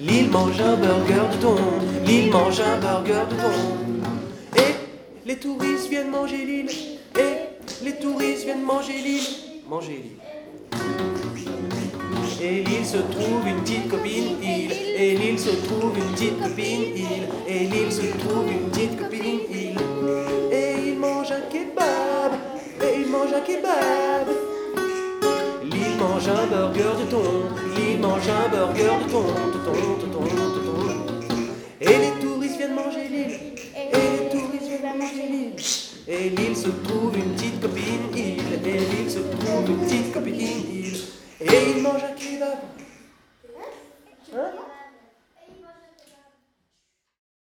L'île mange un burger de thon, L'île mange un burger de thon. Et les touristes viennent manger l'île. et les touristes viennent manger l'île. manger l'île. Et l'île se trouve une petite copine, il. Et l'île se trouve une petite copine, il. Et l'île se trouve une petite copine. Et il mange un kebab, et il mange un kebab. L'île mange un burger de thon. L'île mange un burger de thon. De thon, de thon, de thon. Et les touristes viennent manger l'île. Et les touristes viennent manger l'île. Et l'île se trouve une petite copine île. Et l'île se trouve une petite copine île. Et il mange un.